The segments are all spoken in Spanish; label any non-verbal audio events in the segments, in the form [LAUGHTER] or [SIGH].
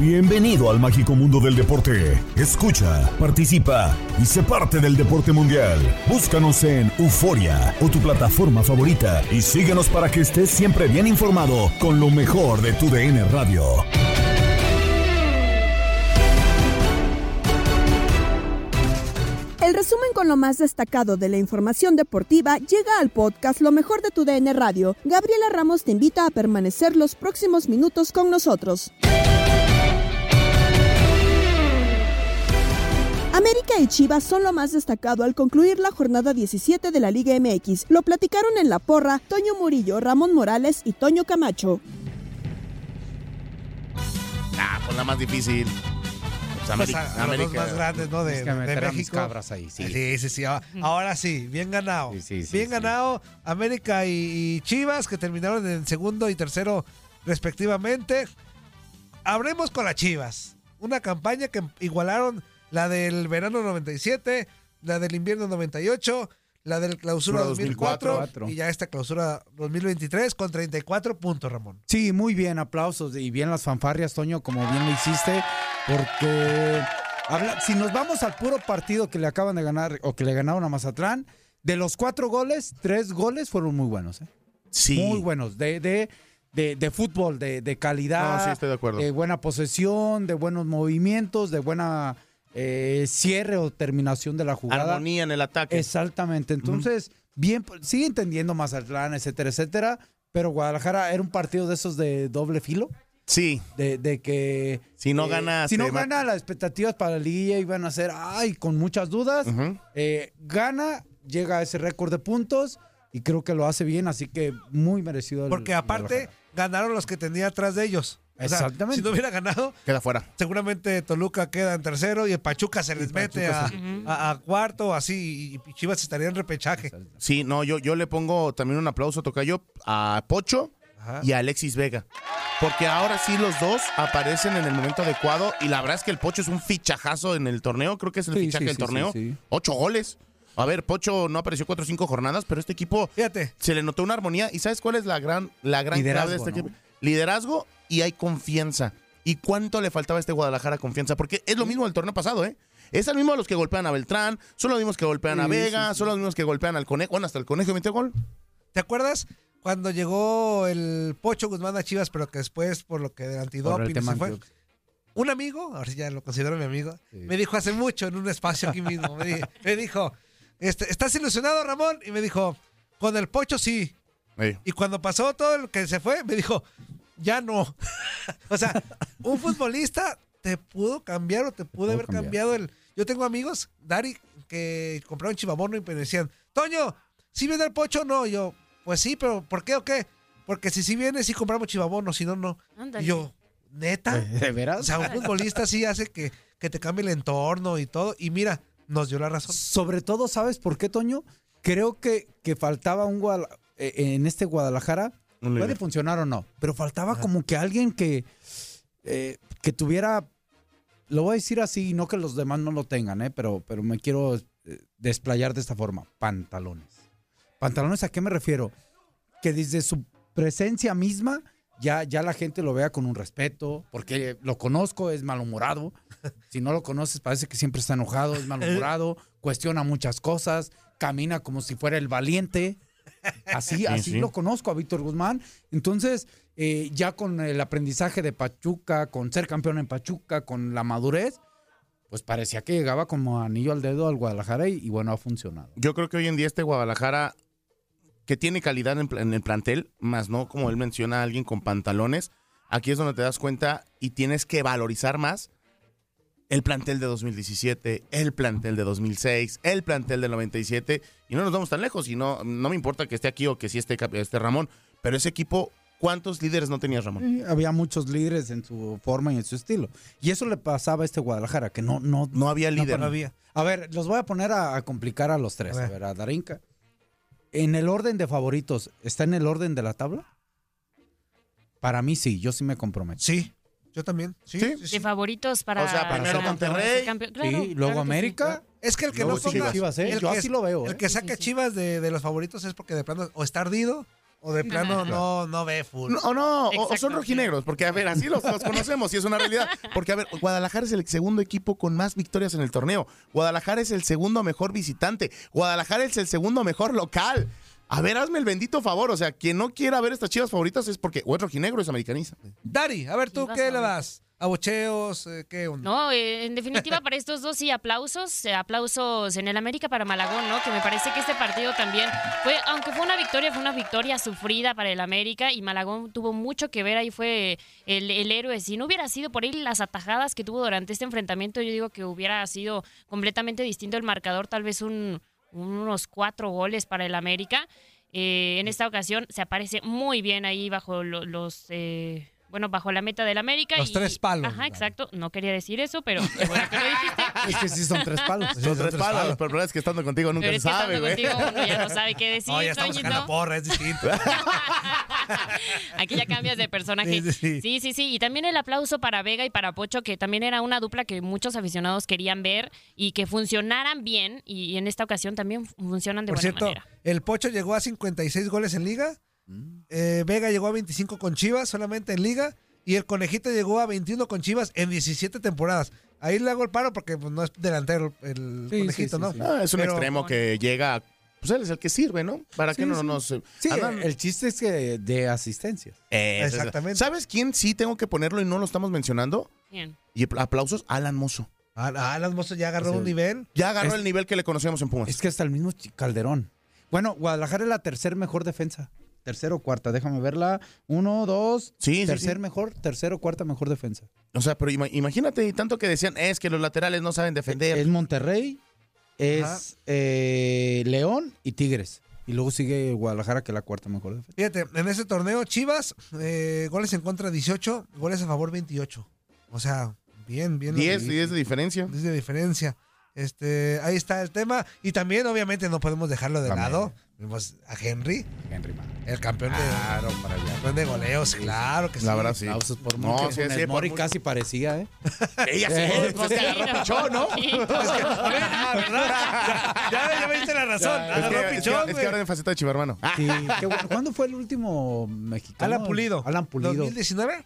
Bienvenido al mágico mundo del deporte. Escucha, participa y sé parte del deporte mundial. Búscanos en Euforia o tu plataforma favorita y síguenos para que estés siempre bien informado con lo mejor de tu DN Radio. El resumen con lo más destacado de la información deportiva llega al podcast Lo mejor de tu DN Radio. Gabriela Ramos te invita a permanecer los próximos minutos con nosotros. América y Chivas son lo más destacado al concluir la jornada 17 de la Liga MX. Lo platicaron en La Porra Toño Murillo, Ramón Morales y Toño Camacho. Ah, pues la más difícil. Pues América, Pues a- a los dos más grandes, ¿no? De, Es que de México. cabras ahí, sí. Sí, sí, sí. Ahora, ahora sí, bien ganado. Sí, sí, sí, bien sí. ganado América y, y Chivas, que terminaron en segundo y tercero respectivamente. Hablemos con las Chivas. Una campaña que igualaron la del verano 97, la del invierno 98, la del clausura Clausura 2004, 2004. y ya esta clausura 2023 con 34 puntos, Ramón. Sí, muy bien, aplausos y bien las fanfarrias, Toño, como bien lo hiciste, porque habla- si nos vamos al puro partido que le acaban de ganar o que le ganaron a Mazatlán, de los cuatro goles, tres goles fueron muy buenos, ¿eh? Sí. muy buenos, de, de, de, de fútbol, de, de calidad, No, sí, estoy de acuerdo. de buena posesión, de buenos movimientos, de buena eh, cierre o terminación de la jugada. Armonía en el ataque. Exactamente. Entonces, bien, pues, sigue entendiendo Mazatlán, etcétera, etcétera. Pero Guadalajara era un partido de esos de doble filo. Sí. De, de que. Si no eh, gana, Si no gana, las expectativas para la liguilla iban a ser, ay, con muchas dudas. Eh, gana, llega a ese récord de puntos y creo que lo hace bien, así que muy merecido. el Porque aparte ganaron los que tenía atrás de ellos. O sea, Exactamente. si no hubiera ganado, Queda fuera. seguramente Toluca queda en tercero y el Pachuca se les mete a, se- a- a cuarto así y Chivas estaría en repechaje. Sí, no, yo, yo le pongo también un aplauso, Tocayo, a Pocho Ajá. y a Alexis Vega. Porque ahora sí los dos aparecen en el momento adecuado y la verdad es que el Pocho es un fichajazo en el torneo, creo que es el Sí, fichaje sí, del sí, torneo. sí, sí. Ocho goles. A ver, Pocho no apareció cuatro o cinco jornadas, pero este equipo Fíjate, se le notó una armonía. ¿Y sabes cuál es la gran, la gran clave de este ¿no? equipo? Liderazgo y hay confianza. ¿Y cuánto le faltaba a este Guadalajara confianza? Porque es lo mismo del torneo pasado, ¿eh? Es el mismo a los que golpean a Beltrán, son los mismos que golpean a Sí, Vega, sí, sí. son los mismos que golpean al Conejo. Bueno, hasta el Conejo metió gol. ¿te acuerdas cuando llegó el Pocho Guzmán a Chivas, pero que después por lo que del antidoping se fue? Un amigo, ahora sí ya lo considero mi amigo, Sí. me dijo hace mucho en un espacio aquí mismo, me, di- [LAUGHS] me dijo, este, ¿estás ilusionado Ramón? Y me dijo, con el Pocho sí. Y cuando pasó todo lo que se fue, me dijo, ya no. [LAUGHS] o sea, un futbolista te pudo cambiar o te pudo haber cambiar. cambiado el... Yo tengo amigos, Dari, que compraron chivamono y me decían, Toño, ¿sí viene el Pocho o no? Y yo, pues sí, pero ¿por qué o qué? Porque si sí viene, sí compramos chivamono, si no, no. Ándale. Y yo, ¿neta? [LAUGHS] ¿De veras? O sea, un futbolista sí hace que, que te cambie el entorno y todo. Y mira, nos dio la razón. Sobre todo, ¿sabes por qué, Toño? Creo que, que faltaba un Guadal- eh, en este Guadalajara. Un Puede funcionar o no, pero faltaba como que alguien que, eh, que tuviera, lo voy a decir así, no que los demás no lo tengan, eh, pero, pero me quiero eh, desplayar de esta forma, pantalones. ¿Pantalones a qué me refiero? Que desde su presencia misma ya, ya la gente lo vea con un respeto, porque lo conozco, es malhumorado. Si no lo conoces, parece que siempre está enojado, es malhumorado, [LAUGHS] cuestiona muchas cosas, camina como si fuera el valiente. Así, así sí. lo conozco a Víctor Guzmán. Entonces, eh, ya con el aprendizaje de Pachuca, con ser campeón en Pachuca, con la madurez, pues parecía que llegaba como anillo al dedo al Guadalajara y, y bueno, ha funcionado. Yo creo que hoy en día este Guadalajara, que tiene calidad en, en el plantel, más no como él menciona a alguien con pantalones, aquí es donde te das cuenta y tienes que valorizar más el plantel de 2017, el plantel de 2006, el plantel del 97, y no nos vamos tan lejos, y no, no me importa que esté aquí o que sí esté, esté Ramón, pero ese equipo, ¿cuántos líderes no tenías, Ramón? Había muchos líderes en su forma y en su estilo. Y eso le pasaba a este Guadalajara, que no, no, No había líder. no había. A ver, los voy a poner a, a complicar a los tres. A A ver. ver, a Darinka. En el orden de favoritos, ¿está en el orden de la tabla? Para mí sí, yo sí me comprometo. Sí, yo también. Sí, ¿Sí? sí, sí. De favoritos para. O sea, primero para- Monterrey. Claro, sí, claro luego. América. Es que el que Luego no ponga... Chivas, ¿eh? el Yo que así lo veo, El ¿eh? que Sí, saca sí. Chivas de, de los favoritos es porque de plano o está ardido o de plano no, no ve full. No, o no, o- son rojinegros, porque a ver, así los, los conocemos y es una realidad. Porque a ver, Guadalajara es el segundo equipo con más victorias en el torneo. Guadalajara es el segundo mejor visitante. Guadalajara es el segundo mejor local. A ver, hazme el bendito favor. O sea, quien no quiera ver estas chivas favoritas es porque o es rojinegro o es americanista. Dari, a ver tú, Chivas ¿qué le das? ¿Abucheos? eh, ¿Qué onda? No, eh, en definitiva para estos dos sí aplausos, eh, aplausos en el América para Malagón, ¿no? Que me parece que este partido también fue, aunque fue una victoria, fue una victoria sufrida para el América y Malagón tuvo mucho que ver, ahí fue el, el héroe. Si no hubiera sido por él las atajadas que tuvo durante este enfrentamiento, yo digo que hubiera sido completamente distinto el marcador, tal vez un- unos cuatro goles para el América. Eh, en esta ocasión se aparece muy bien ahí bajo lo- los... eh, bueno, bajo la meta del América. Los y- tres palos, Ajá, digamos. exacto. No quería decir eso, pero bueno que lo dijiste. Es que sí son tres palos. Son tres palos, pero el problema es que estando contigo nunca Pero se que sabe, güey. contigo uno ya no sabe qué decir, No, ya estamos en la porra, es distinto. [LAUGHS] Aquí ya cambias de personaje. Sí, sí. Sí, sí, sí. Y también el aplauso para Vega y para Pocho, que también era una dupla que muchos aficionados querían ver y que funcionaran bien. Y en esta ocasión también funcionan de Por buena cierto, manera. el Pocho llegó a 56 goles en liga. Mm. eh, Vega llegó a 25 con Chivas solamente en liga. Y el Conejito llegó a 21 con Chivas en 17 temporadas. Ahí le hago el paro porque pues, no es delantero el Sí, Conejito, sí, sí, ¿no? sí. Ah, es un Pero- extremo que llega, pues él es el que sirve, ¿no? Para que Sí, no sí. nos... Sí, andan- el chiste es que de asistencias. Eso. Exactamente. ¿Sabes quién sí tengo que ponerlo y no lo estamos mencionando? Bien. Y aplausos, Alan Mozo. Ah, ah, Alan Mozo ya agarró O sea, un nivel. Ya agarró Es- el nivel que le conocíamos en Pumas. Es que hasta el mismo Calderón. Bueno, Guadalajara es la tercer mejor defensa. Tercero o cuarta, déjame verla. Uno, dos. Sí, tercer sí. mejor, tercero o cuarta mejor defensa. O sea, pero ima- imagínate, y tanto que decían, es que los laterales no saben defender. Es Monterrey, es eh, León y Tigres. Y luego sigue Guadalajara, que es la cuarta mejor defensa. Fíjate, en ese torneo, Chivas, eh, goles en contra 18, goles a favor 28. O sea, bien, bien. lo 10, que 10 de diferencia. 10 de diferencia. Este, ahí está el tema. Y también, obviamente, no podemos dejarlo de También. lado. Vimos a Henry, Henry Mann. el campeón de, Claro, para allá. campeón de goleos, claro que sí. La verdad, sí. Aplausos por No, sí, sí, Mori casi parecía, ¿eh? [LAUGHS] Ella sí, [LAUGHS] es que agarró pichón, ¿no? Ah, ¿verdad? Ya, ya, ya me diste la razón. Es Agarró que, es que- pichón, es que ahora en faceta de chiva, hermano. Ah, Sí, qué bueno. ¿Cuándo fue el último mexicano? Alan Pulido. Alan Pulido. 2019.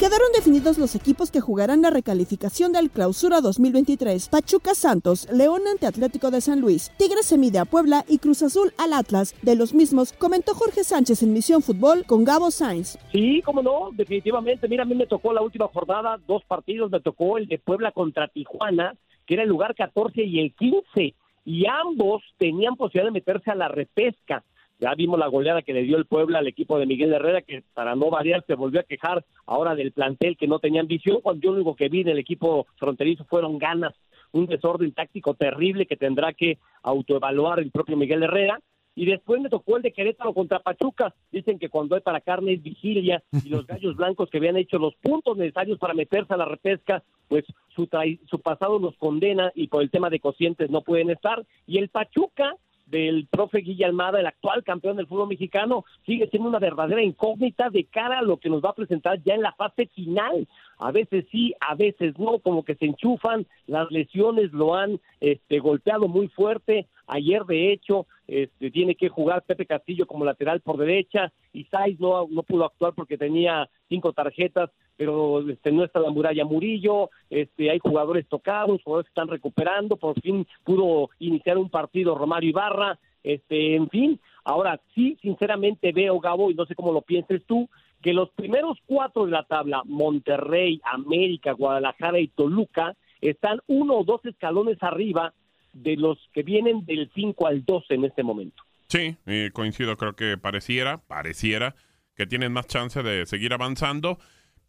Quedaron definidos los equipos que jugarán la recalificación del Clausura 2023. Pachuca Santos, León ante Atlético de San Luis, Tigres se mide a Puebla y Cruz Azul al Atlas. De los mismos, comentó Jorge Sánchez en Misión Fútbol con Gabo Sainz. Sí, cómo no, definitivamente. Mira, a mí me tocó la última jornada, dos partidos, me tocó el de Puebla contra Tijuana, que era el lugar 14 y el 15, y ambos tenían posibilidad de meterse a la repesca. Ya vimos la goleada que le dio el Puebla al equipo de Miguel Herrera, que para no variar se volvió a quejar ahora del plantel que no tenían visión, cuando yo lo único que vi del equipo fronterizo fueron ganas, un desorden táctico terrible que tendrá que autoevaluar el propio Miguel Herrera. Y después me tocó el de Querétaro contra Pachuca. Dicen que cuando hay para carne es vigilia y los gallos blancos que habían hecho los puntos necesarios para meterse a la repesca, pues su, su pasado los condena y por el tema de cocientes no pueden estar. Y el Pachuca del profe Guilla Almada, el actual campeón del fútbol mexicano, sigue siendo una verdadera incógnita de cara a lo que nos va a presentar ya en la fase final. A veces sí, a veces no, como que se enchufan, las lesiones lo han este, golpeado muy fuerte. Ayer, de hecho, este, tiene que jugar Pepe Castillo como lateral por derecha y Saiz no, no pudo actuar porque tenía cinco tarjetas, pero este, no está la muralla Murillo, este, hay jugadores tocados, jugadores que están recuperando, por fin pudo iniciar un partido Romario Ibarra, este, en fin, Ahora, sí, sinceramente veo, Gabo, y no sé cómo lo pienses tú, que los primeros cuatro de la tabla, Monterrey, América, Guadalajara y Toluca, están uno o dos escalones arriba de los que vienen del 5 al 12 en este momento. Sí, coincido, creo que pareciera, pareciera que tienen más chance de seguir avanzando.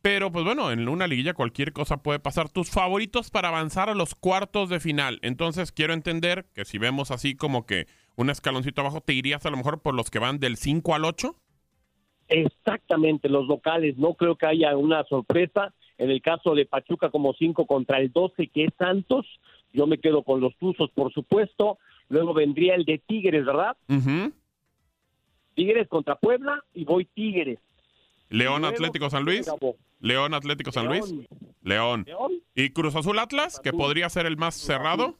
Pero pues bueno, en una liguilla cualquier cosa puede pasar. Tus favoritos para avanzar a los cuartos de final. Entonces quiero entender que si vemos así como que un escaloncito abajo, ¿te irías a lo mejor por los que van del 5 al 8? Exactamente, los locales. No creo que haya una sorpresa. En el caso de Pachuca como 5 contra el 12, que es Santos, yo me quedo con los Tuzos, por supuesto. Luego vendría el de Tigres, ¿verdad? Tigres contra Puebla y voy Tigres. León Atlético San Luis. León Atlético San Luis. León. ¿Y Cruz Azul Atlas, que podría ser el más cerrado?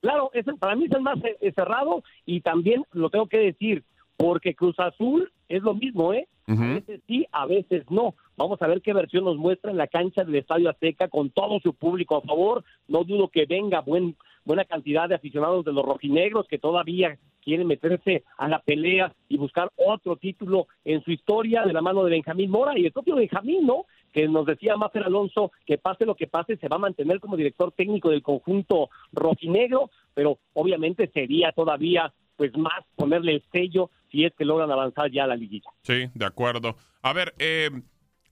Claro, para mí es el más eh, cerrado y también lo tengo que decir, porque Cruz Azul es lo mismo, ¿eh? A veces sí, a veces no. Vamos a ver qué versión nos muestra en la cancha del Estadio Azteca con todo su público a favor. No dudo que venga buen, buena cantidad de aficionados de los rojinegros que todavía quieren meterse a la pelea y buscar otro título en su historia de la mano de Benjamín Mora y el propio Benjamín, ¿no? Que nos decía Máfer Alonso que pase lo que pase, se va a mantener como director técnico del conjunto rojinegro, pero obviamente sería todavía pues más ponerle el sello si es que logran avanzar ya a la liguilla. Sí, de acuerdo. A ver, eh,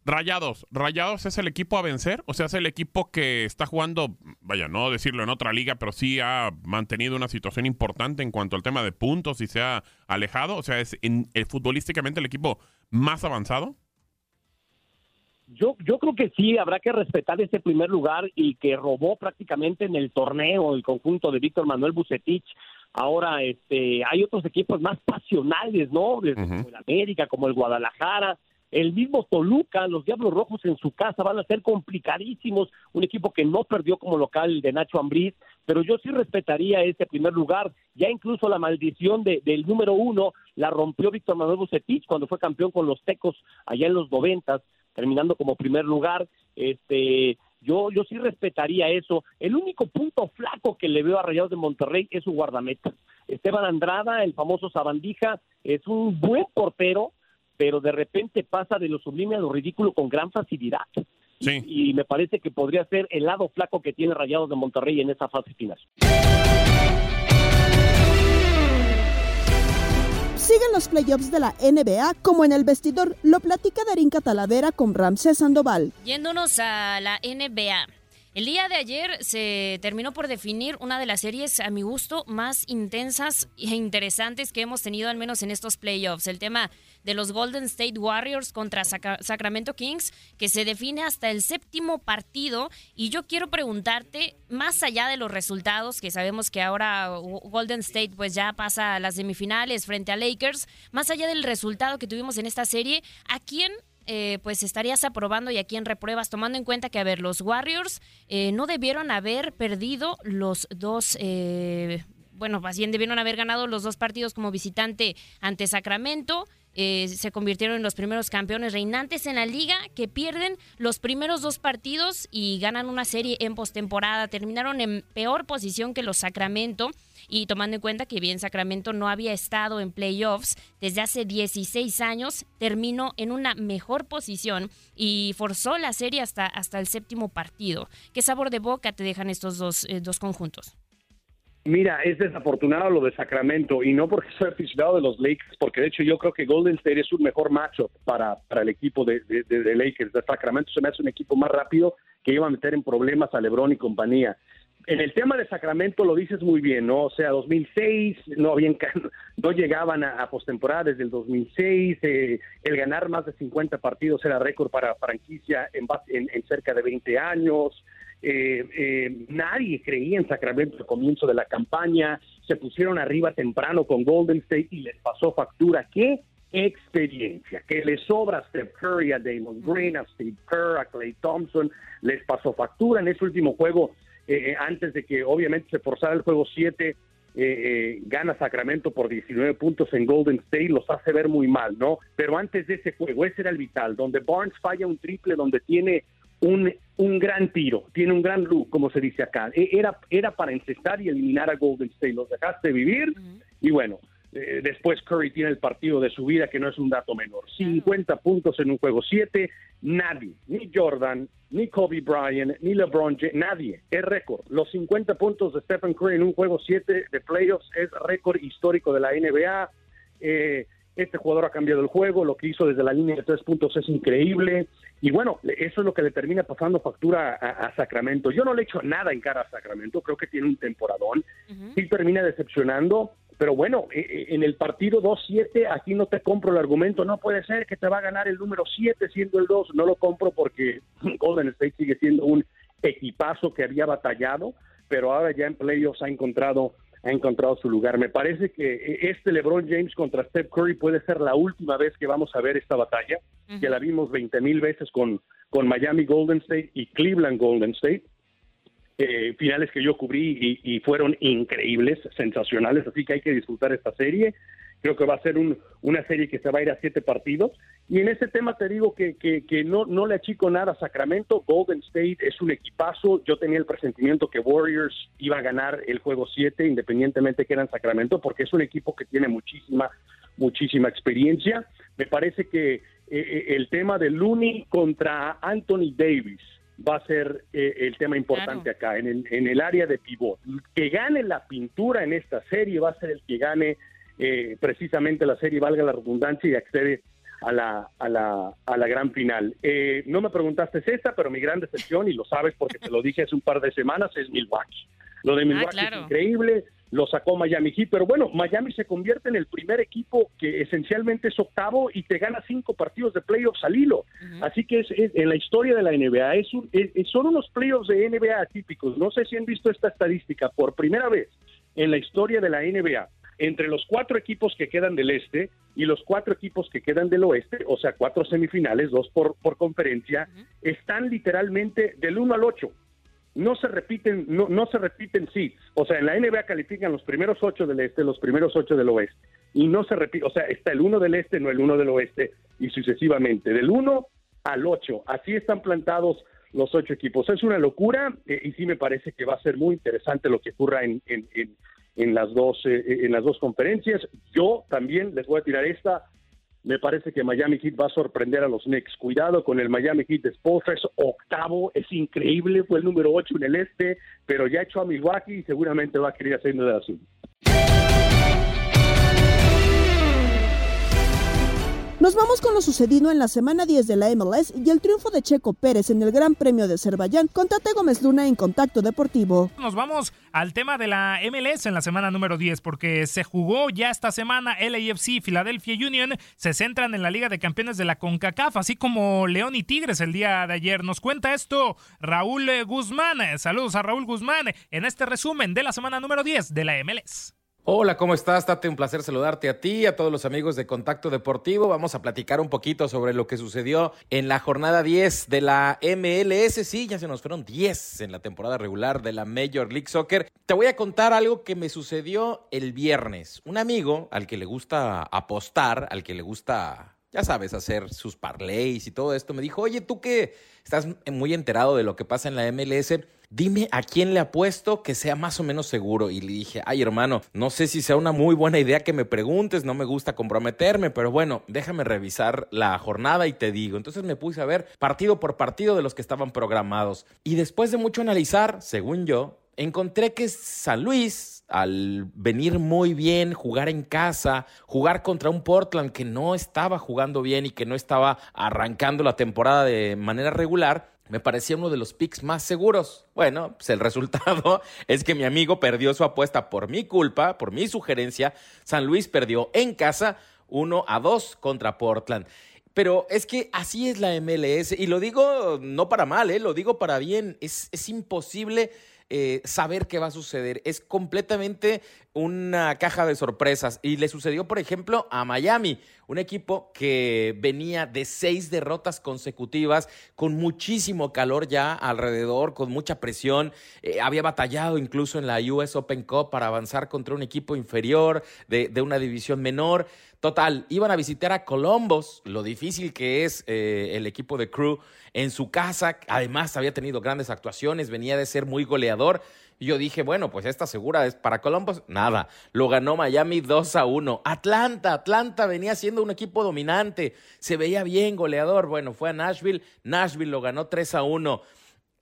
Rayados, Rayados es el equipo a vencer, o sea, es el equipo que está jugando, vaya, no decirlo en otra liga, pero sí ha mantenido una situación importante en cuanto al tema de puntos y se ha alejado, o sea, es en, eh, futbolísticamente el equipo más avanzado. Yo, yo creo que sí, habrá que respetar ese primer lugar y que robó prácticamente en el torneo el conjunto de Víctor Manuel Bucetich. Ahora, este, hay otros equipos más pasionales, ¿no? Como el América, como el Guadalajara, el mismo Toluca, los Diablos Rojos en su casa van a ser complicadísimos, un equipo que no perdió como local de Nacho Ambriz, pero yo sí respetaría ese primer lugar, ya incluso la maldición de, del número uno la rompió Víctor Manuel Bucetich cuando fue campeón con los Tecos allá en los noventas, terminando como primer lugar, este yo, yo sí respetaría eso. El único punto flaco que le veo a Rayados de Monterrey es su guardameta. Esteban Andrada, el famoso Sabandija, es un buen portero, pero de repente pasa de lo sublime a lo ridículo con gran facilidad. Sí. Y, y me parece que podría ser el lado flaco que tiene Rayados de Monterrey en esa fase final. Siguen los playoffs de la NBA como en el vestidor, lo platica Darín Catalavera con Ramsés Sandoval. Yéndonos a la NBA. El día de ayer se terminó por definir una de las series, a mi gusto, más intensas e interesantes que hemos tenido, al menos en estos playoffs. El tema de los Golden State Warriors contra Sacramento Kings, que se define hasta el séptimo partido. Y yo quiero preguntarte, más allá de los resultados, que sabemos que ahora Golden State pues ya pasa a las semifinales frente a Lakers, más allá del resultado que tuvimos en esta serie, ¿a quién eh, pues estarías aprobando y a quién repruebas, tomando en cuenta que, a ver, los Warriors eh, no debieron haber perdido los dos, eh, bueno, más bien debieron haber ganado los dos partidos como visitante ante Sacramento. Se convirtieron en los primeros campeones reinantes en la liga que pierden los primeros dos partidos y ganan una serie en postemporada. Terminaron en peor posición que los Sacramento y tomando en cuenta que bien Sacramento no había estado en playoffs desde hace 16 años, terminó en una mejor posición y forzó la serie hasta, hasta el séptimo partido. ¿Qué sabor de boca te dejan estos dos, eh, dos conjuntos? Mira, es desafortunado lo de Sacramento y no porque [LAUGHS] soy aficionado de los Lakers, porque de hecho yo creo que Golden State es un mejor macho para, para el equipo de, de, Lakers. De Sacramento se me hace un equipo más rápido que iba a meter en problemas a LeBron y compañía en el tema de Sacramento lo dices muy bien, ¿no? O sea, 2006 no habían [LAUGHS] no llegaban a, postemporada desde el 2006, eh, el ganar más de 50 partidos era récord para franquicia en, en, cerca de 20 años. Eh, eh, nadie creía en Sacramento al comienzo de la campaña, se pusieron arriba temprano con Golden State y les pasó factura. ¿Qué? experiencia, que le sobra a Steph Curry, a Damon Green, a Steve Kerr, a Clay Thompson, les pasó factura en ese último juego eh, antes de que obviamente se forzara el juego 7, eh, eh, gana Sacramento por 19 puntos en Golden State, los hace ver muy mal, ¿no? Pero antes de ese juego, ese era el vital, donde Barnes falla un triple, donde tiene un, un gran tiro, tiene un gran look, como se dice acá. E, era, era para encestar y eliminar a Golden State, los dejaste vivir y bueno, eh, después Curry tiene el partido de su vida, que no es un dato menor. 50 puntos en un juego 7, nadie, ni Jordan, ni Kobe Bryant, ni LeBron James, nadie, es récord. Los 50 puntos de Stephen Curry en un juego 7 de playoffs es récord histórico de la NBA. Eh, este jugador ha cambiado el juego, lo que hizo desde la línea de tres puntos es increíble. Y bueno, eso es lo que le termina pasando factura a, Sacramento. Yo no le echo nada en cara a Sacramento, creo que tiene un temporadón. Sí termina decepcionando, pero bueno, e, e, en el partido 2-7, aquí no te compro el argumento, no puede ser que te va a ganar el número 7 siendo el 2, no lo compro porque [LAUGHS] Golden State sigue siendo un equipazo que había batallado, pero ahora ya en playoffs ha encontrado ha encontrado su lugar. Me parece que eh, este LeBron James contra Steph Curry puede ser la última vez que vamos a ver esta batalla, que la vimos 20 mil veces con, con Miami Golden State y Cleveland Golden State. Eh, finales que yo cubrí y, fueron increíbles, sensacionales, así que hay que disfrutar esta serie. Creo que va a ser una serie que se va a ir a siete partidos. Y en ese tema te digo que, que, no, no le achico nada a Sacramento. Golden State es un equipazo. Yo tenía el presentimiento que Warriors iba a ganar el juego 7, independientemente que eran Sacramento, porque es un equipo que tiene muchísima, muchísima experiencia. Me parece que eh, eh, el tema de Looney contra Anthony Davis va a ser eh, el tema importante acá, en el, en el área de pivot. Que gane la pintura en esta serie va a ser el que gane eh, precisamente la serie, valga la redundancia, y accede a la, a la, a la gran final. Eh, no me preguntaste esta, pero mi gran decepción, y lo sabes porque te lo dije hace un par de semanas, es Milwaukee. Lo de ah, Milwaukee es increíble, lo sacó Miami Heat, pero bueno, Miami se convierte en el primer equipo que esencialmente es octavo y te gana cinco partidos de playoffs al hilo. Así que es, en la historia de la NBA, es, son unos playoffs de NBA atípicos. No sé si han visto esta estadística por primera vez en la historia de la NBA entre los cuatro equipos que quedan del este y los cuatro equipos que quedan del oeste, o sea, cuatro semifinales, dos por, por conferencia, están literalmente del 1 al 8. No se repiten, no, no se repiten sí. O sea, en la NBA califican los primeros ocho del este, los primeros ocho del oeste. Y no se repite, o sea, está el 1 del este, no el 1 del oeste, y sucesivamente. Del 1 al 8. Así están plantados los ocho equipos. Es una locura eh, y sí me parece que va a ser muy interesante lo que ocurra en, en, en las dos eh, eh, en las dos conferencias. Yo también les voy a tirar esta. Me parece que Miami Heat va a sorprender a los Knicks. Cuidado con el Miami Heat de es octavo, es increíble, fue el número ocho en el este, pero ya echó a Milwaukee y seguramente va a querer hacer de azul. Nos vamos con lo sucedido en la semana 10 de la MLS y el triunfo de Checo Pérez en el Gran Premio de Azerbaiyán con Tate Gómez Luna en Contacto Deportivo. Nos vamos al tema de la MLS en la semana número 10 porque se jugó ya esta semana LAFC y Philadelphia Union se centran en la Liga de Campeones de la CONCACAF, así como León y Tigres el día de ayer. Nos cuenta esto Raúl Guzmán. Saludos a Raúl Guzmán en este resumen de la semana número 10 de la MLS. Hola, ¿cómo estás? Tate, un placer saludarte a ti, a todos los amigos de Contacto Deportivo. Vamos a platicar un poquito sobre lo que sucedió en la jornada 10 de la MLS. Sí, ya se nos fueron 10 en la temporada regular de la Major League Soccer. Te voy a contar algo que me sucedió el viernes. Un amigo al que le gusta apostar, al que le gusta ya sabes, hacer sus parlays y todo esto, me dijo, oye, tú que estás muy enterado de lo que pasa en la MLS, dime a quién le apuesto que sea más o menos seguro. Y le dije, ay hermano, no sé si sea una muy buena idea que me preguntes, no me gusta comprometerme, pero bueno, déjame revisar la jornada y te digo. Entonces me puse a ver partido por partido de los que estaban programados. Y después de mucho analizar, según yo, encontré que San Luis, al venir muy bien, jugar en casa, jugar contra un Portland que no estaba jugando bien y que no estaba arrancando la temporada de manera regular, me parecía uno de los picks más seguros. Bueno, pues el [LAUGHS] resultado es que mi amigo perdió su apuesta por mi culpa, por mi sugerencia. San Luis perdió en casa 1 a 2 contra Portland. Pero es que así es la MLS y lo digo no para mal, ¿eh? lo digo para bien. Es, es imposible eh, saber qué va a suceder. Es completamente una caja de sorpresas. Y le sucedió, por ejemplo, a Miami, un equipo que venía de seis derrotas consecutivas, con muchísimo calor ya alrededor, con mucha presión. Eh, había batallado incluso en la US Open Cup para avanzar contra un equipo inferior de, de una división menor. Total, iban a visitar a Columbus, lo difícil que es eh, el equipo de Crew en su casa. Además, había tenido grandes actuaciones, venía de ser muy goleador. Yo dije, bueno, pues esta segura es para Columbus. Nada, lo ganó Miami 2 a 1. Atlanta, Atlanta venía siendo un equipo dominante, se veía bien goleador. Bueno, fue a Nashville, Nashville lo ganó 3 a 1.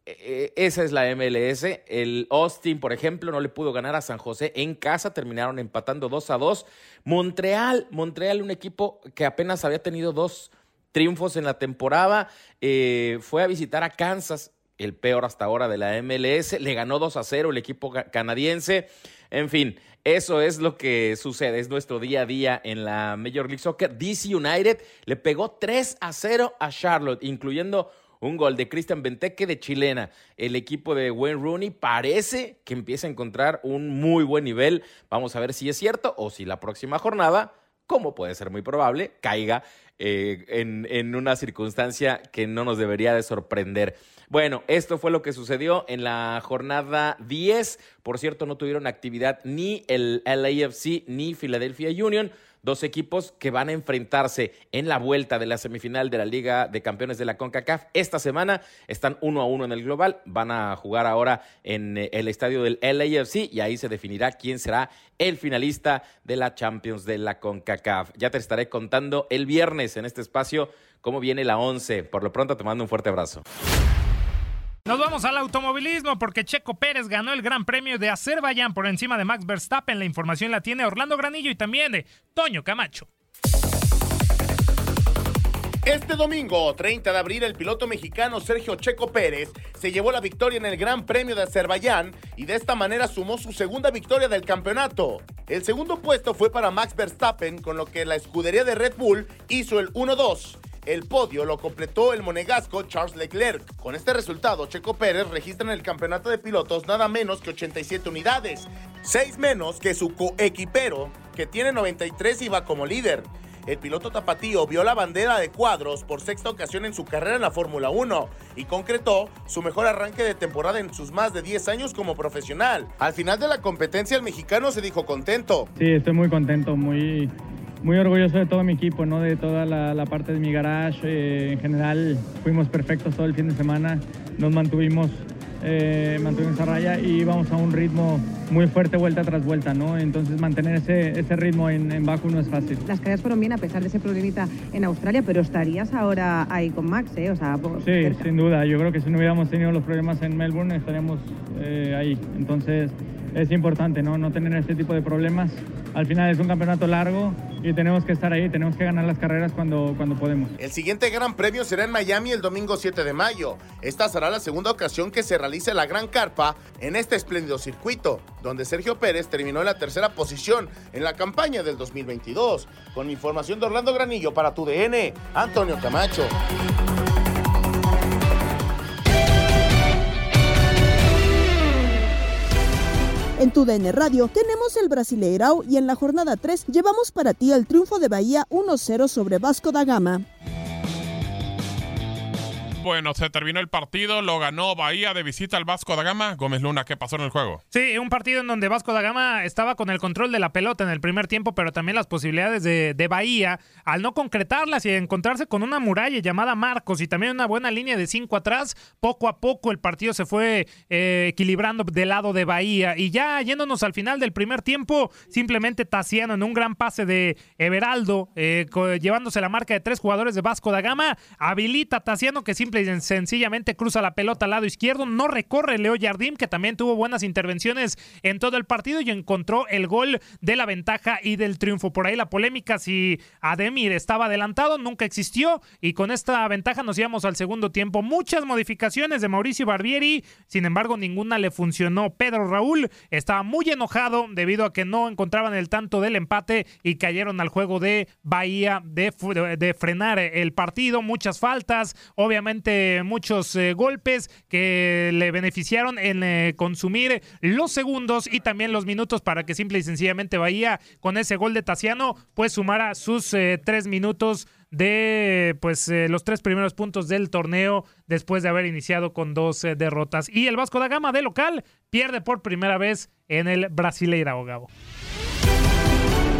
E, e, esa es la MLS. El Austin, por ejemplo, no le pudo ganar a San José en casa, terminaron empatando 2 a 2. Montreal, Montreal, un equipo que apenas había tenido dos triunfos en la temporada, eh, fue a visitar a Kansas, el peor hasta ahora de la MLS, le ganó 2 a 0 el equipo canadiense. En fin, eso es lo que sucede, es nuestro día a día en la Major League Soccer. DC United le pegó 3 a 0 a Charlotte, incluyendo un gol de Christian Benteke de chilena. El equipo de Wayne Rooney parece que empieza a encontrar un muy buen nivel. Vamos a ver si es cierto o si la próxima jornada, como puede ser muy probable, caiga eh, en, en una circunstancia que no nos debería de sorprender. Bueno, esto fue lo que sucedió en la jornada 10. Por cierto, no tuvieron actividad ni el LAFC ni Philadelphia Union dos equipos que van a enfrentarse en la vuelta de la semifinal de la Liga de Campeones de la CONCACAF. Esta semana están uno a uno en el global, van a jugar ahora en eh, el estadio del LAFC y ahí se definirá quién será el finalista de la Champions de la CONCACAF. Ya te estaré contando el viernes en este espacio cómo viene la 11. Por lo pronto te mando un fuerte abrazo. Nos vamos al automovilismo porque Checo Pérez ganó el Gran Premio de Azerbaiyán por encima de Max Verstappen. La información la tiene Orlando Granillo y también de Toño Camacho. Este domingo, 30 de abril, el piloto mexicano Sergio Checo Pérez se llevó la victoria en el Gran Premio de Azerbaiyán y de esta manera sumó su segunda victoria del campeonato. El segundo puesto fue para Max Verstappen, con lo que la escudería de Red Bull hizo el 1-2. El podio lo completó el monegasco Charles Leclerc. Con este resultado, Checo Pérez registra en el campeonato de pilotos nada menos que 87 unidades, 6 menos que su coequipero, que tiene 93 y va como líder. El piloto tapatío vio la bandera de cuadros por sexta ocasión en su carrera en la Fórmula 1 y concretó su mejor arranque de temporada en sus más de 10 años como profesional. Al final de la competencia el mexicano se dijo contento. Sí, estoy muy contento, muy muy orgulloso de todo mi equipo, ¿no? de toda la, parte de mi garage. Eh, en general fuimos perfectos todo el fin de semana, nos mantuvimos, eh, mantuvimos a raya y íbamos a un ritmo muy fuerte vuelta tras vuelta. ¿no? Entonces mantener ese, ese ritmo en, en Baku no es fácil. Las carreras fueron bien a pesar de ese problemita en Australia, pero estarías ahora ahí con Max, ¿eh? O sea, sí, sin duda. Yo creo que si no hubiéramos tenido los problemas en Melbourne estaríamos eh, ahí. Entonces es importante ¿no? no tener este tipo de problemas. Al final es un campeonato largo y tenemos que estar ahí, tenemos que ganar las carreras cuando, cuando podemos. El siguiente Gran Premio será en Miami el domingo 7 de mayo. Esta será la segunda ocasión que se realice la Gran Carpa en este espléndido circuito, donde Sergio Pérez terminó en la tercera posición en la campaña del 2022. Con información de Orlando Granillo para tu DN, Antonio Camacho. En tu DN Radio tenemos el Brasileirao y en la jornada 3 llevamos para ti el triunfo de Bahía 1-0 sobre Vasco da Gama. Bueno, se terminó el partido, lo ganó Bahía de visita al Vasco da Gama. Gómez Luna, ¿qué pasó en el juego? Sí, un partido en donde Vasco da Gama estaba con el control de la pelota en el primer tiempo, pero también las posibilidades de, Bahía, al no concretarlas y encontrarse con una muralla llamada Marcos y también una buena línea de cinco atrás, poco a poco el partido se fue eh, equilibrando del lado de Bahía. Y ya yéndonos al final del primer tiempo, simplemente Tassiano en un gran pase de Everaldo, eh, llevándose la marca de tres jugadores de Vasco da Gama, habilita a que simplemente sencillamente cruza la pelota al lado izquierdo, no recorre Leo Jardim, que también tuvo buenas intervenciones en todo el partido y encontró el gol de la ventaja y del triunfo. Por ahí la polémica si Ademir estaba adelantado, nunca existió y con esta ventaja nos íbamos al segundo tiempo. Muchas modificaciones de Mauricio Barbieri, sin embargo ninguna le funcionó. Pedro Raúl estaba muy enojado debido a que no encontraban el tanto del empate y cayeron al juego de Bahía de, de frenar el partido, muchas faltas, obviamente muchos eh, golpes que le beneficiaron en eh, consumir los segundos y también los minutos para que simple y sencillamente Bahía con ese gol de Tassiano pues sumara sus eh, tres minutos de pues los tres primeros puntos del torneo después de haber iniciado con dos derrotas y el Vasco da Gama de local pierde por primera vez en el Brasileira Gabo.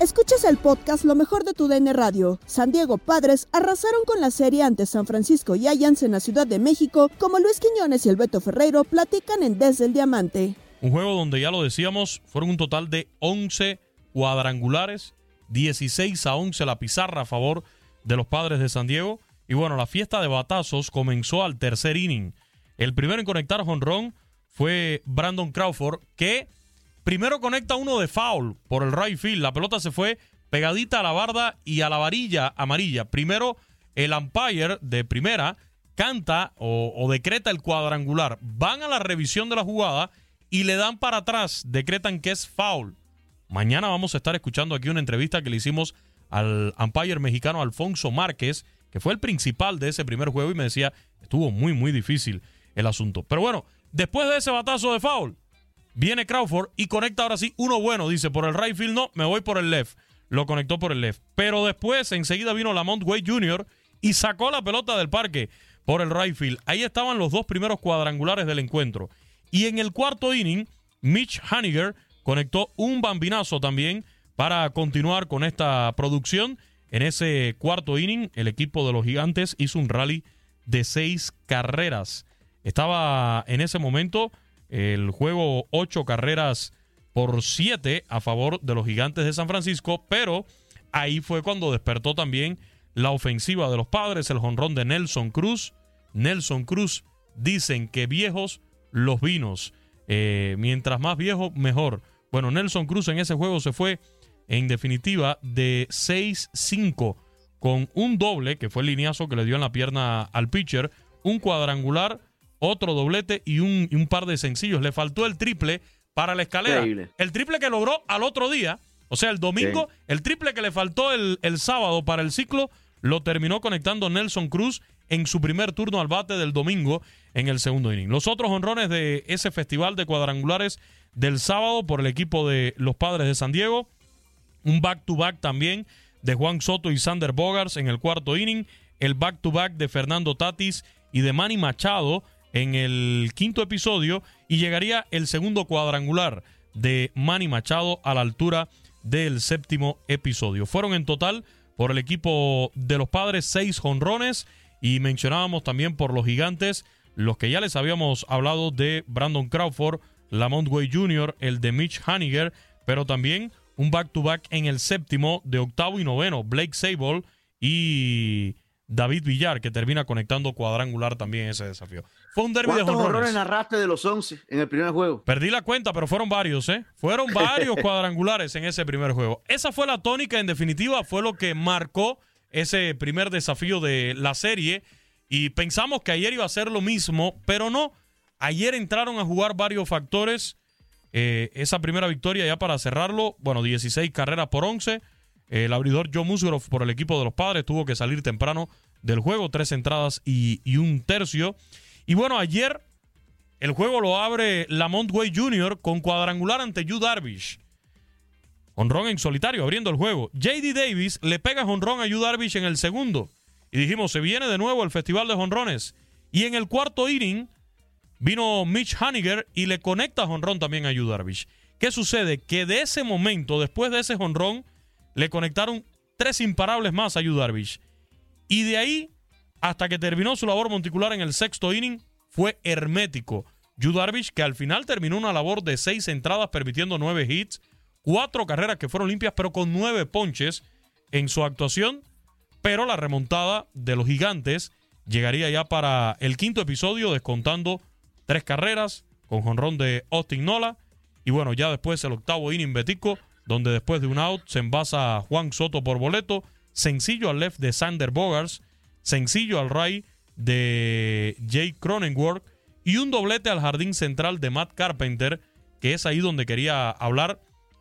Escuchas el podcast Lo mejor de tu DN Radio. San Diego Padres arrasaron con la serie ante San Francisco Giants en la Ciudad de México, como Luis Quiñones y el Beto Ferreiro platican en Desde el Diamante. Un juego donde ya lo decíamos, fueron un total de 11 cuadrangulares, 16 a 11 la pizarra a favor de los Padres de San Diego. Y bueno, la fiesta de batazos comenzó al tercer inning. El primero en conectar jonrón fue Brandon Crawford, que Primero conecta uno de foul por el right field. La pelota se fue pegadita a la barda y a la varilla amarilla. Primero el umpire de primera canta o, decreta el cuadrangular. Van a la revisión de la jugada y le dan para atrás. Decretan que es foul. Mañana vamos a estar escuchando aquí una entrevista que le hicimos al umpire mexicano Alfonso Márquez, que fue el principal de ese primer juego y me decía, estuvo muy, muy difícil el asunto. Pero bueno, después de ese batazo de foul, Viene Crawford y conecta ahora sí uno bueno. Dice, por el right field no, me voy por el left. Lo conectó por el left. Pero después enseguida vino Lamont Wade Jr. y sacó la pelota del parque por el right field. Ahí estaban los dos primeros cuadrangulares del encuentro. Y en el cuarto inning, Mitch Haniger conectó un bambinazo también para continuar con esta producción. En ese cuarto inning, el equipo de los gigantes hizo un rally de seis carreras. Estaba en ese momento el juego ocho carreras por siete a favor de los gigantes de San Francisco, pero ahí fue cuando despertó también la ofensiva de los padres, el jonrón de Nelson Cruz. Nelson Cruz dicen que viejos los vinos. Eh, mientras más viejo, mejor. Bueno, Nelson Cruz en ese juego se fue en definitiva de 6-5 con un doble, que fue el lineazo que le dio en la pierna al pitcher, un cuadrangular otro doblete y un, par de sencillos. Le faltó el triple para la escalera. El triple que logró al otro día, o sea, el domingo, el triple que le faltó el, el sábado para el ciclo, lo terminó conectando Nelson Cruz en su primer turno al bate del domingo en el segundo inning. Los otros honrones de ese festival de cuadrangulares del sábado por el equipo de los Padres de San Diego, un back-to-back -back también de Juan Soto y Sander Bogars en el cuarto inning, el back-to-back -back de Fernando Tatis y de Manny Machado en el quinto episodio y llegaría el segundo cuadrangular de Manny Machado a la altura del séptimo episodio. Fueron en total por el equipo de los padres seis jonrones y mencionábamos también por los gigantes los que ya les habíamos hablado de Brandon Crawford, Lamont Way Jr., el de Mitch Haniger, pero también un back-to-back en el séptimo de octavo y noveno, Blake Sable y David Villar, que termina conectando cuadrangular también ese desafío. Fue un derbi de jonrones narraste de los 11 en el primer juego? Perdí la cuenta, pero fueron varios, ¿eh? Fueron varios [LAUGHS] cuadrangulares en ese primer juego. Esa fue la tónica, en definitiva, fue lo que marcó ese primer desafío de la serie. Y pensamos que ayer iba a ser lo mismo, pero no. Ayer entraron a jugar varios factores. Eh, esa primera victoria ya para cerrarlo, bueno, 16 carreras por 11 el abridor Joe Musgrove por el equipo de los padres tuvo que salir temprano del juego, tres entradas y, un tercio. Y bueno, ayer el juego lo abre Lamont Way Jr. con cuadrangular ante Yu Darvish. Honrón en solitario, abriendo el juego. JD Davis le pega honrón a Yu Darvish en el segundo. Y dijimos, se viene de nuevo el festival de honrones. Y en el cuarto inning vino Mitch Haniger y le conecta honrón también a Yu Darvish. ¿Qué sucede? Que de ese momento, después de ese honrón, le conectaron tres imparables más a Yu Darvish. Y de ahí, hasta que terminó su labor monticular en el sexto inning, fue hermético. Yu Darvish, que al final terminó una labor de seis entradas, permitiendo nueve hits, cuatro carreras que fueron limpias, pero con nueve ponches en su actuación. Pero la remontada de los gigantes llegaría ya para el quinto episodio, descontando tres carreras, con jonrón de Austin Nola. Y bueno, ya después el octavo inning Betico, donde después de un out se envasa Juan Soto por boleto, sencillo al left de Sander Bogars, sencillo al right de Jake Cronenworth y un doblete al jardín central de Matt Carpenter, que es ahí donde quería hablar,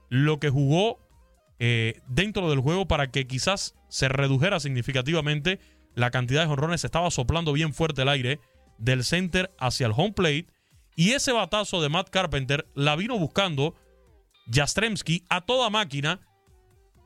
lo que jugó eh, dentro del juego para que quizás se redujera significativamente la cantidad de jonrones. Estaba soplando bien fuerte el aire del center hacia el home plate. Y ese batazo de Matt Carpenter la vino buscando Jastremski a toda máquina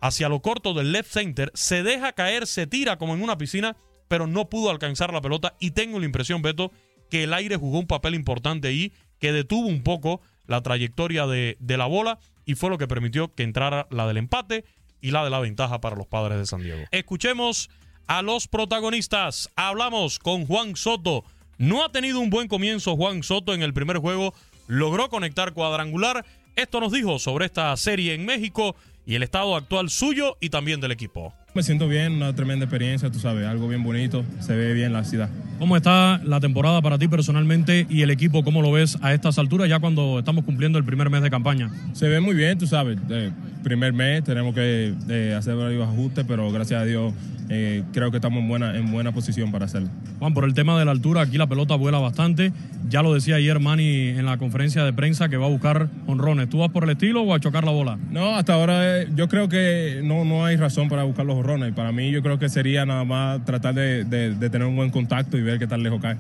hacia lo corto del left center. Se deja caer, se tira como en una piscina, pero no pudo alcanzar la pelota. Y tengo la impresión, Beto, que el aire jugó un papel importante ahí, que detuvo un poco la trayectoria de, de la bola y fue lo que permitió que entrara la del empate y la de la ventaja para los padres de San Diego. Escuchemos a los protagonistas. Hablamos con Juan Soto. No ha tenido un buen comienzo Juan Soto en el primer juego. Logró conectar cuadrangular. Esto nos dijo sobre esta serie en México y el estado actual suyo y también del equipo. Me siento bien, una tremenda experiencia, tú sabes, algo bien bonito, se ve bien la ciudad. ¿Cómo está la temporada para ti personalmente y el equipo? ¿Cómo lo ves a estas alturas ya cuando estamos cumpliendo el primer mes de campaña? Se ve muy bien, tú sabes, eh, primer mes tenemos que eh, hacer varios ajustes, pero gracias a Dios eh, creo que estamos en buena, en buena posición para hacerlo. Juan, por el tema de la altura, aquí la pelota vuela bastante. Ya lo decía ayer Manny en la conferencia de prensa que va a buscar honrones. ¿Tú vas por el estilo o a chocar la bola? No, hasta ahora yo creo que no, no hay razón para buscar los honrones. Para mí yo creo que sería nada más tratar de, de tener un buen contacto y ver qué tan lejos cae.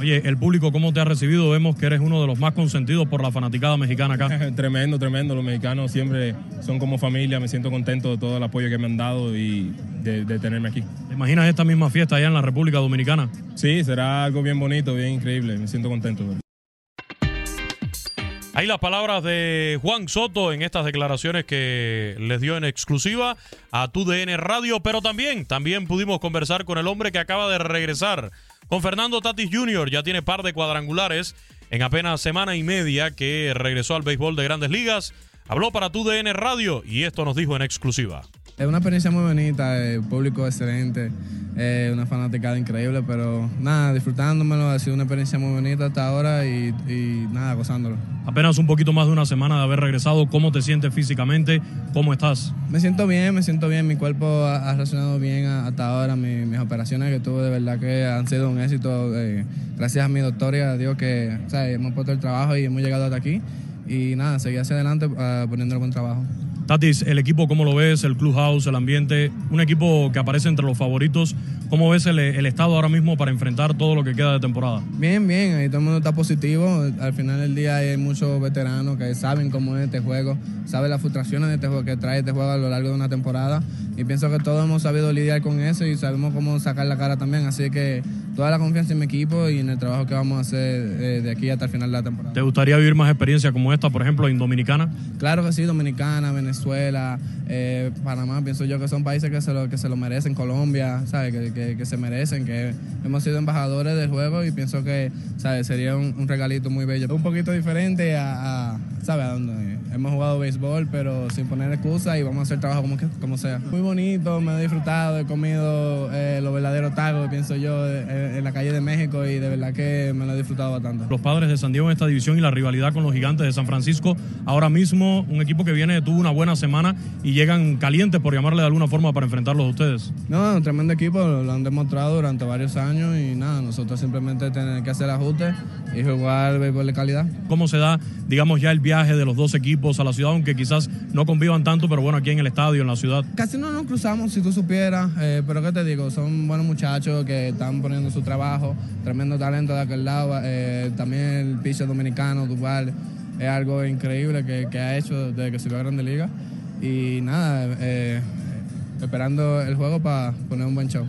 Oye, el público, ¿cómo te ha recibido? Vemos que eres uno de los más consentidos por la fanaticada mexicana acá. [LAUGHS] tremendo, tremendo. Los mexicanos siempre son como familia. Me siento contento de todo el apoyo que me han dado y de, tenerme aquí. ¿Te imaginas esta misma fiesta allá en la República Dominicana? Sí, será algo bien bonito, bien increíble. Me siento contento. Ahí las palabras de Juan Soto en estas declaraciones que les dio en exclusiva a TUDN Radio, pero también, también pudimos conversar con el hombre que acaba de regresar con Fernando Tatis Jr. Ya tiene par de cuadrangulares en apenas semana y media que regresó al béisbol de grandes ligas. Habló para tu DN Radio y esto nos dijo en exclusiva. Es una experiencia muy bonita, el público excelente, eh, una fanaticada increíble, pero nada, disfrutándomelo, ha sido una experiencia muy bonita hasta ahora y, nada, gozándolo. Apenas un poquito más de una semana de haber regresado, ¿cómo te sientes físicamente? ¿Cómo estás? Me siento bien, me siento bien, mi cuerpo ha, reaccionado bien hasta ahora, mis operaciones que tuve de verdad que han sido un éxito, eh, gracias a mi doctor y a Dios que hemos puesto el trabajo y hemos llegado hasta aquí y nada, seguir hacia adelante uh, poniendo el buen trabajo. Tatis, el equipo, ¿cómo lo ves? El clubhouse, el ambiente, un equipo que aparece entre los favoritos. ¿Cómo ves el, estado ahora mismo para enfrentar todo lo que queda de temporada? Bien, bien, ahí todo el mundo está positivo. Al final del día hay muchos veteranos que saben cómo es este juego, saben las frustraciones de este juego que trae este juego a lo largo de una temporada. Y pienso que todos hemos sabido lidiar con eso y sabemos cómo sacar la cara también. Así que toda la confianza en mi equipo y en el trabajo que vamos a hacer eh, de aquí hasta el final de la temporada. ¿Te gustaría vivir más experiencias como esta, por ejemplo, en Dominicana? Claro que sí, Dominicana, Venezuela. Eh, Panamá, pienso yo que son países que se lo, que se lo merecen, Colombia, ¿sabes? Que, que, se merecen, que hemos sido embajadores del juego y pienso que ¿sabes? sería un, regalito muy bello. Un poquito diferente a, ¿sabes? A donde hemos jugado béisbol, pero sin poner excusas y vamos a hacer trabajo como, que, como sea. Muy bonito, me he disfrutado, he comido eh, los verdaderos tacos, pienso yo, eh, en la calle de México y de verdad que me lo he disfrutado bastante. Los padres de San Diego en esta división y la rivalidad con los gigantes de San Francisco, ahora mismo un equipo que viene, tuvo una buena semana y llegan calientes, por llamarle de alguna forma, para enfrentarlos a ustedes. No, un tremendo equipo, lo han demostrado durante varios años y nada, nosotros simplemente tenemos que hacer ajustes y jugar béisbol de calidad. ¿Cómo se da, digamos, ya el viaje de los dos equipos a la ciudad, aunque quizás no convivan tanto, pero bueno, aquí en el estadio, en la ciudad? Casi no nos cruzamos, si tú supieras, eh, pero ¿qué te digo? Son buenos muchachos que están poniendo su trabajo, tremendo talento de aquel lado, eh, también el piso dominicano, Duval es algo increíble que, ha hecho desde que se a Grande Liga. Y nada, eh, esperando el juego para poner un buen show.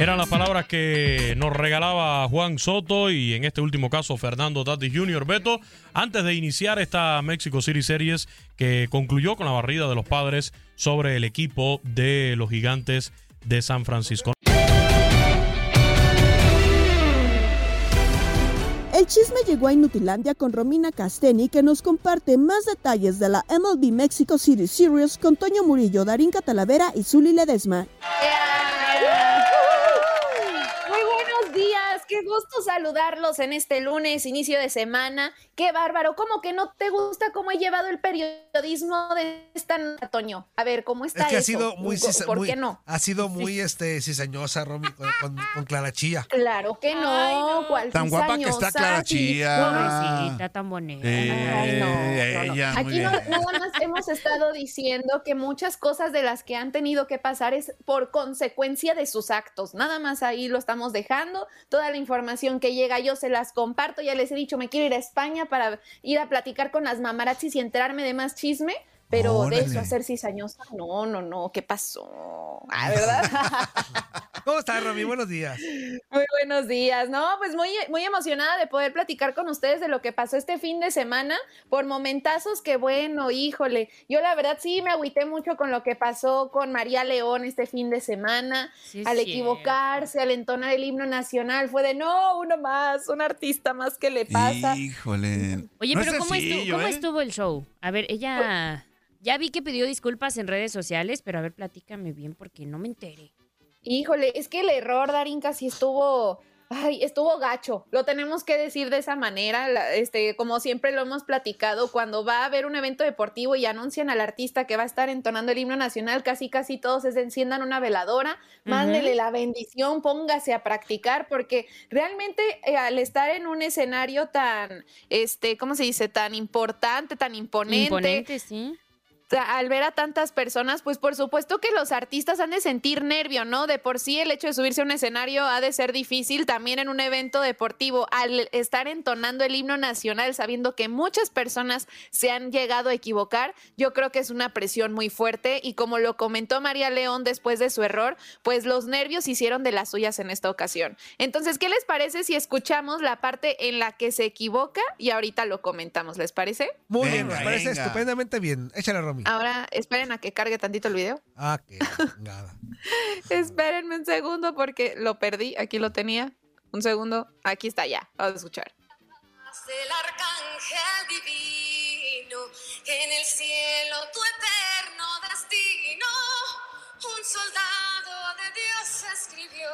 Eran las palabras que nos regalaba Juan Soto y en este último caso Fernando Tatis Jr. Beto antes de iniciar esta Mexico City Series que concluyó con la barrida de los padres sobre el equipo de los gigantes de San Francisco. El chisme llegó a Inutilandia con Romina Casteni, que nos comparte más detalles de la MLB Mexico City Series con Toño Murillo, Darín Catalavera y Zuli Ledesma. Qué gusto saludarlos en este lunes, inicio de semana. Qué bárbaro. ¿Cómo que no te gusta cómo he llevado el periodismo de esta Toño? A ver, ¿cómo está Es que ha eso? sido muy ¿Por- ¿Por muy- qué no? Ha sido muy este cizañosa, Romy, con, con- con Clara Chía. Claro que no. ¿cuál Tan guapa que está? Clara Sí. Chía. Pobrecita, tan bonita. Ay, no, no, no. ella, Aquí no- nada más hemos estado diciendo que muchas cosas de las que han tenido que pasar es por consecuencia de sus actos. Nada más ahí lo estamos dejando. Toda la información que llega yo se las comparto. Ya les he dicho, me quiero ir a España para ir a platicar con las mamarazzis y enterarme de más chisme. Pero Órale. de eso a ser cizañosa, no, no, no, ¿qué pasó? Ah, [LAUGHS] ¿verdad? ¿Cómo estás, Romy? Buenos días. Muy buenos días, ¿no? Pues muy, muy emocionada de poder platicar con ustedes de lo que pasó este fin de semana, por momentazos que bueno, híjole, yo la verdad sí me agüité mucho con lo que pasó con María León este fin de semana, Sí, al cierto. equivocarse, al entonar el himno nacional, fue de no, uno más, un artista más que le pasa. Híjole. Oye, No pero es ¿cómo, estuvo, sencillo, cómo ¿eh? estuvo el show? A ver, ella... Ya vi que pidió disculpas en redes sociales, pero a ver, platícame bien porque no me enteré. Híjole, es que el error, Darín, casi estuvo, ay, estuvo gacho. Lo tenemos que decir de esa manera. este, como siempre lo hemos platicado, cuando va a haber un evento deportivo y anuncian al artista que va a estar entonando el himno nacional, casi casi todos se enciendan una veladora, mándele la bendición, póngase a practicar, porque realmente eh, al estar en un escenario tan, este, ¿cómo se dice? Tan importante, tan imponente. Imponente, sí. Al ver a tantas personas, pues por supuesto que los artistas han de sentir nervio, ¿no? De por sí el hecho de subirse a un escenario ha de ser difícil, también en un evento deportivo, al estar entonando el himno nacional, sabiendo que muchas personas se han llegado a equivocar, yo creo que es una presión muy fuerte y como lo comentó María León después de su error, pues los nervios hicieron de las suyas en esta ocasión. Entonces, ¿qué les parece si escuchamos la parte en la que se equivoca y ahorita lo comentamos? ¿Les parece? Muy bien, nos parece venga. estupendamente bien. Échale, Romy. Ahora esperen a que cargue tantito el video. Ah, qué chingada. [LAUGHS] Espérenme un segundo porque lo perdí. Aquí lo tenía. Un segundo. Aquí está ya. Vamos a escuchar. del arcángel divino, en el cielo tu eterno destino, un soldado de Dios escribió,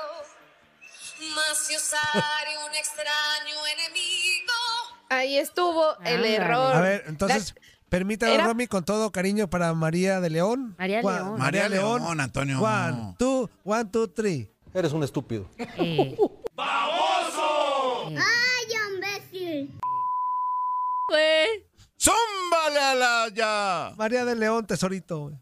mas si osare un extraño enemigo, Ahí estuvo el Ándale. error. A ver, entonces, permítame, Era- Romy, con todo cariño para María de León. María Juan- León. María León, Antonio. One, two, one, two, three. Eres un estúpido. Eh, pues, ¡Zúmbale a la ya! María de León, tesorito.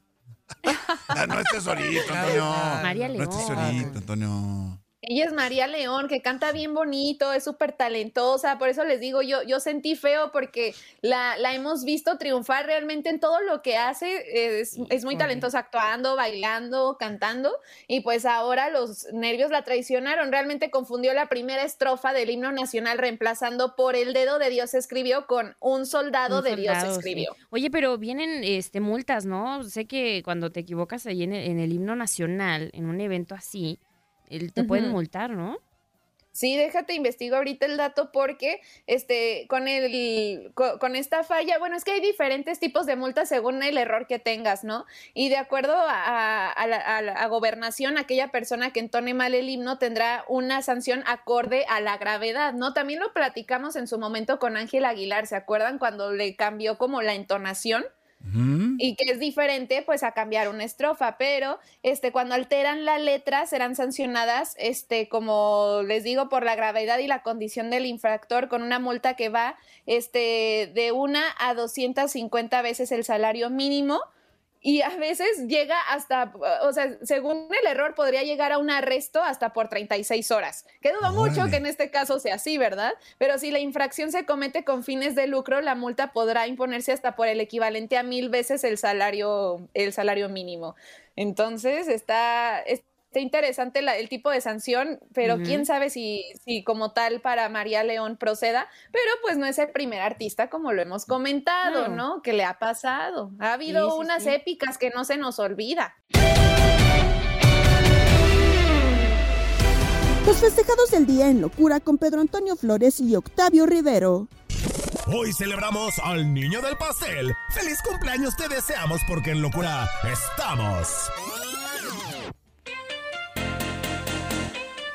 [LAUGHS] No es tesorito, Antonio. María No es León. tesorito, Antonio. Ella es María León, que canta bien bonito, es súper talentosa, por eso les digo, yo, yo sentí feo porque la, la hemos visto triunfar realmente en todo lo que hace, es, es muy talentosa actuando, bailando, cantando, y pues ahora los nervios la traicionaron, realmente confundió la primera estrofa del himno nacional reemplazando por el dedo de Dios escribió con un soldado un de Dios sí. escribió. Oye, pero vienen este, multas, ¿no? Sé que cuando te equivocas ahí en el, en el himno nacional, en un evento así, el- te pueden multar, ¿no? Sí, déjate investigo ahorita el dato porque este con el co- con, esta falla, bueno, es que hay diferentes tipos de multas según el error que tengas, ¿no? Y de acuerdo a, a la, a la- a gobernación, aquella persona que entone mal el himno tendrá una sanción acorde a la gravedad, ¿no? También lo platicamos en su momento con Ángel Aguilar, ¿se acuerdan cuando le cambió como la entonación? Y que es diferente pues a cambiar una estrofa, pero este cuando alteran la letra serán sancionadas este como les digo por la gravedad y la condición del infractor con una multa que va este de una a 250 veces el salario mínimo y a veces llega hasta, o sea, según el error podría llegar a un arresto hasta por 36 horas. Que dudo mucho que en este caso sea así, ¿verdad? Pero si la infracción se comete con fines de lucro, la multa podrá imponerse hasta por el equivalente a mil veces el salario, el salario mínimo. Entonces está, está interesante la- el tipo de sanción, pero quién sabe si, si como tal para María León proceda, pero pues no es el primer artista como lo hemos comentado, No. ¿no? Que le ha pasado. Ha habido Sí, sí, unas sí. épicas que no se nos olvida. Los festejados del día en locura con Pedro Antonio Flores y Octavio Rivero. Hoy celebramos al niño del pastel. ¡Feliz cumpleaños te deseamos porque en locura estamos!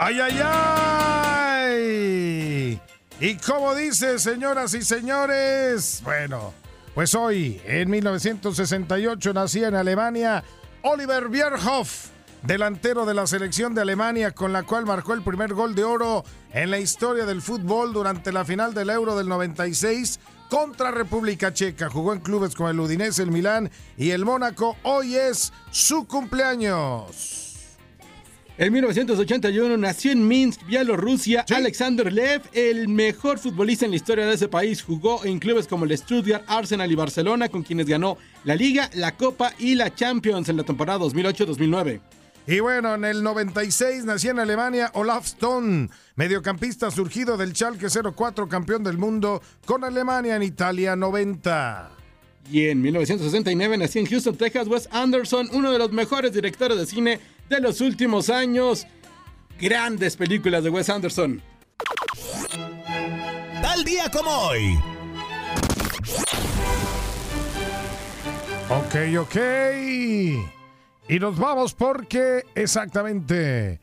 ¡Ay, ay, ay! Y como dice, señoras y señores, bueno, pues hoy, en 1968, nacía en Alemania Oliver Bierhoff, delantero de la selección de Alemania, con la cual marcó el primer gol de oro en la historia del fútbol durante la final del Euro del 96 contra República Checa. Jugó en clubes como el Udinese, el Milán y el Mónaco. Hoy es su cumpleaños. En 1981 nació en Minsk, Bielorrusia, Alexander Lev, el mejor futbolista en la historia de ese país. Jugó en clubes como el Stuttgart, Arsenal y Barcelona, con quienes ganó la Liga, la Copa y la Champions en la temporada 2008-2009. Y bueno, en el 96 nació en Alemania Olaf Stone, mediocampista surgido del Schalke 04, campeón del mundo con Alemania en Italia 90. Y en 1969 nació en Houston, Texas, Wes Anderson, uno de los mejores directores de cine de los últimos años. Grandes películas de Wes Anderson. Tal día como hoy. Ok, ok. Y nos vamos porque exactamente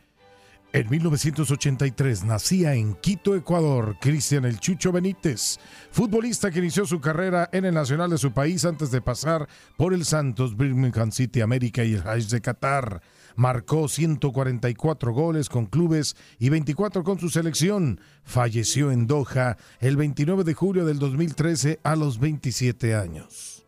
en 1983 nacía en Quito, Ecuador, Cristian El Chucho Benítez, futbolista que inició su carrera en el nacional de su país antes de pasar por el Santos, Birmingham City, América y el Hajj de Qatar. Marcó 144 goles con clubes y 24 con su selección. Falleció en Doha el 29 de julio del 2013 a los 27 años.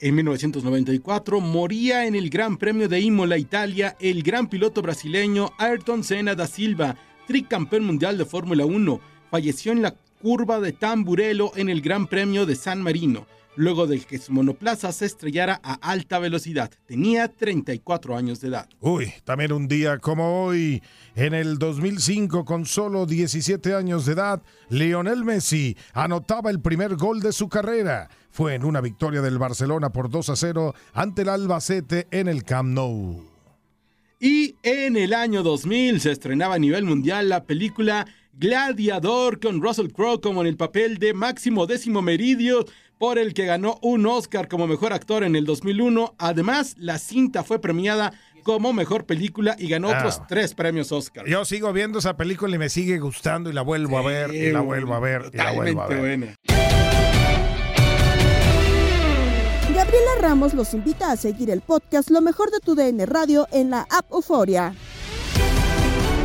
En 1994 moría en el Gran Premio de Imola, Italia, el gran piloto brasileño Ayrton Senna da Silva, tricampeón mundial de Fórmula 1. Falleció en la curva de Tamburello en el Gran Premio de San Marino, luego de que su monoplaza se estrellara a alta velocidad. Tenía 34 años de edad. Uy, también un día como hoy, en el 2005, con solo 17 años de edad, Lionel Messi anotaba el primer gol de su carrera. Fue en una victoria del Barcelona por 2 a 0 ante el Albacete en el Camp Nou. Y en el año 2000 se estrenaba a nivel mundial la película Gladiador con Russell Crowe como en el papel de Máximo Décimo Meridio, por el que ganó un Oscar como mejor actor en el 2001. Además, la cinta fue premiada como mejor película y ganó Ah. otros tres premios Oscar. Yo sigo viendo esa película y me sigue gustando y la vuelvo a ver, y la vuelvo a ver, y la vuelvo a ver. buena. Gabriela Ramos los invita a seguir el podcast Lo mejor de tu DN Radio en la app Euforia.